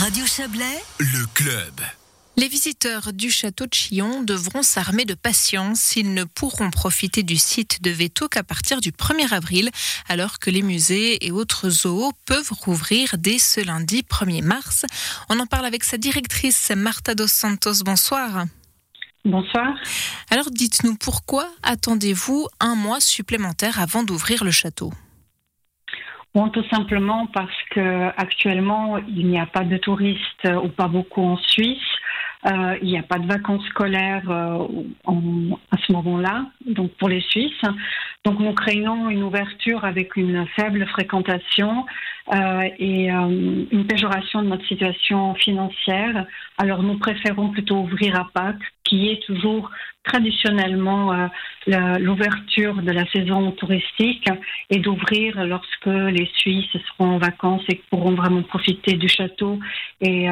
Radio Chablais, le club. Les visiteurs du château de Chillon devront s'armer de patience. Ils ne pourront profiter du site de veto qu'à partir du 1er avril, alors que les musées et autres zoos peuvent rouvrir dès ce lundi 1er mars. On en parle avec sa directrice Marta dos Santos. Bonsoir. Bonsoir. Alors dites-nous pourquoi attendez-vous un mois supplémentaire avant d'ouvrir le château? Tout simplement parce que actuellement il n'y a pas de touristes ou pas beaucoup en Suisse. Euh, il n'y a pas de vacances scolaires euh, à ce moment-là, donc pour les Suisses. Donc nous craignons une ouverture avec une faible fréquentation euh, et une péjoration de notre situation financière. Alors nous préférons plutôt ouvrir à Pâques, qui est toujours traditionnellement l'ouverture de la saison touristique, et d'ouvrir lorsque les Suisses seront en vacances et pourront vraiment profiter du château et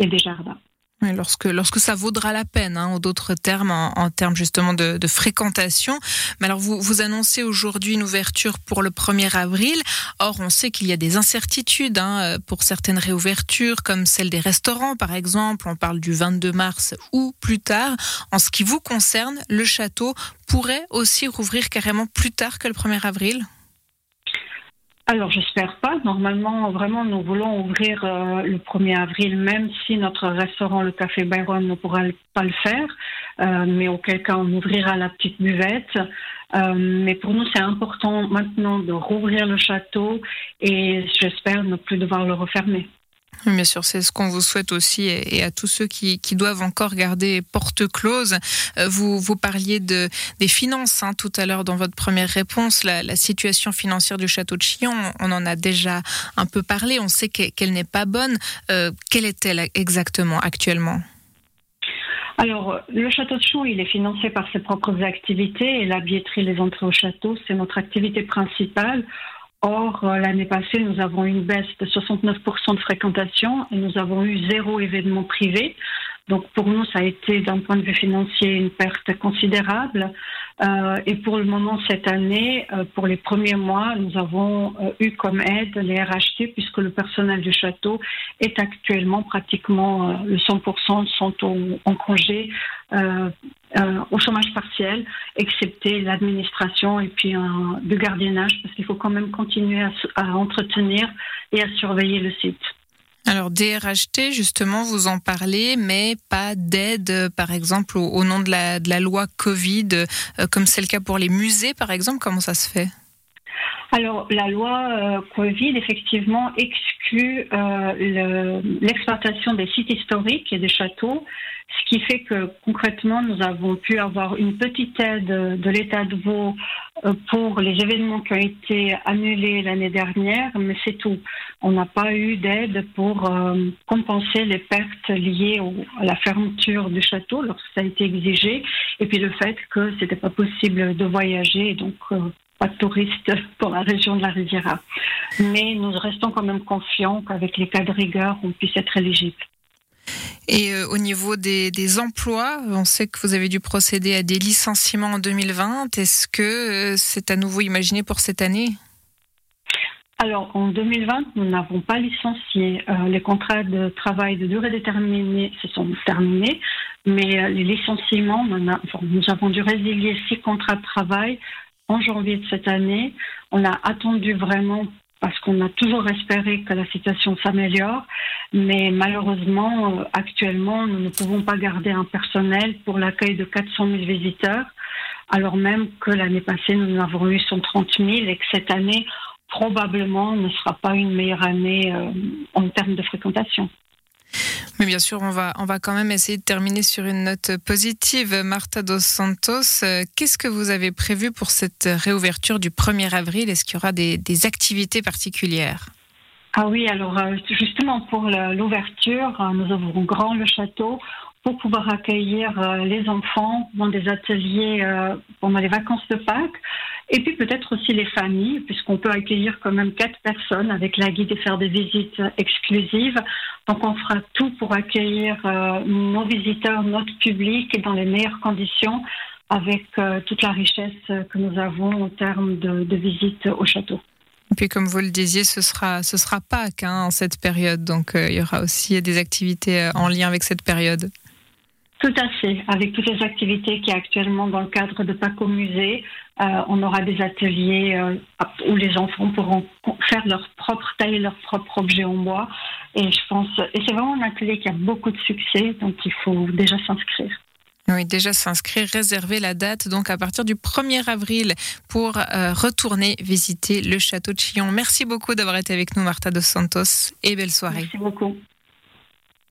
des jardins lorsque, lorsque ça vaudra la peine, hein, d'autres termes, en, termes justement de, fréquentation. Mais alors, vous, vous annoncez aujourd'hui une ouverture pour le 1er avril. Or, on sait qu'il y a des incertitudes hein, pour certaines réouvertures, comme celle des restaurants, par exemple. On parle du 22 mars ou plus tard. En ce qui vous concerne, le château pourrait aussi rouvrir carrément plus tard que le 1er avril? Alors, j'espère pas. Normalement, vraiment, nous voulons ouvrir euh, le 1er avril, même si notre restaurant, le Café Byron, ne pourra pas le faire. Euh, mais auquel cas, on ouvrira la petite buvette. Euh, mais pour nous, c'est important maintenant de rouvrir le château et j'espère ne plus devoir le refermer. Bien sûr, c'est ce qu'on vous souhaite aussi et à tous ceux qui, doivent encore garder porte close. Euh, vous, vous parliez de, des finances hein, tout à l'heure dans votre première réponse. La, situation financière du château de Chillon, on en a déjà un peu parlé. On sait qu'elle n'est pas bonne. Euh, quelle est-elle exactement actuellement? Alors, le château de Chillon, il est financé par ses propres activités et la billetterie, les entrées au château, c'est notre activité principale. Or, euh, l'année passée, nous avons eu une baisse de 69% de fréquentation et nous avons eu zéro événement privé. Donc pour nous, ça a été d'un point de vue financier une perte considérable. Euh, et pour le moment, cette année, euh, pour les premiers mois, nous avons euh, eu comme aide les RHT puisque le personnel du château est actuellement pratiquement euh, le 100% sont en congé. au chômage partiel, excepté l'administration et puis le gardiennage, parce qu'il faut quand même continuer à entretenir et à surveiller le site. Alors DRHT, justement, vous en parlez, mais pas d'aide, euh, par exemple, au, nom de la, loi Covid, euh, comme c'est le cas pour les musées, par exemple. Comment ça se fait? Alors, la loi euh, Covid, effectivement, exclut l'exploitation des sites historiques et des châteaux, ce qui fait que concrètement, nous avons pu avoir une petite aide de l'État de Vaud pour les événements qui ont été annulés l'année dernière, mais c'est tout. On n'a pas eu d'aide pour euh, compenser les pertes liées à la fermeture du château lorsque ça a été exigé, et puis le fait que c'était pas possible de voyager, donc euh, pas de touristes pour la région de la Riviera. Mais nous restons quand même confiants qu'avec les cas de rigueur, on puisse être éligible. Et euh, au niveau des, emplois, on sait que vous avez dû procéder à des licenciements en 2020. Est-ce que euh, c'est à nouveau imaginé pour cette année? Alors, en 2020, nous n'avons pas licencié. Euh, les contrats de travail de durée déterminée se sont terminés, mais les licenciements, nous avons dû résilier six contrats de travail en janvier de cette année. On a attendu vraiment parce qu'on a toujours espéré que la situation s'améliore, mais malheureusement, euh, actuellement, nous ne pouvons pas garder un personnel pour l'accueil de 400 000 visiteurs, alors même que l'année passée, nous en avons eu 130 000 et que cette année, probablement, ne sera pas une meilleure année euh, en termes de fréquentation. Mais bien sûr, on va, on va quand même essayer de terminer sur une note positive. Marta dos Santos, euh, qu'est-ce que vous avez prévu pour cette réouverture du 1er avril? Est-ce qu'il y aura des, activités particulières? Ah oui, alors euh, justement pour l'ouverture, euh, nous ouvrons grand le château pour pouvoir accueillir les enfants dans des ateliers pendant les vacances de Pâques. Et puis peut-être aussi les familles, puisqu'on peut accueillir quand même quatre personnes avec la guide et faire des visites exclusives. Donc on fera tout pour accueillir euh, nos visiteurs, notre public dans les meilleures conditions avec euh, toute la richesse que nous avons en termes de, de visites au château. Et puis, comme vous le disiez, ce sera, ce sera Pâques hein, en cette période. Donc, il y aura aussi des activités en lien avec cette période. Tout à fait. Avec toutes les activités qui actuellement dans le cadre de Paco Musée, euh, on aura des ateliers euh, où les enfants pourront faire leur propre taille, leur propre objet en bois. Et je pense, et c'est vraiment un atelier qui a beaucoup de succès, donc il faut déjà s'inscrire. Oui, déjà s'inscrire, réserver la date, donc à partir du 1er avril pour euh, retourner visiter le château de Chillon. Merci beaucoup d'avoir été avec nous, Martha dos Santos, et belle soirée. Merci beaucoup.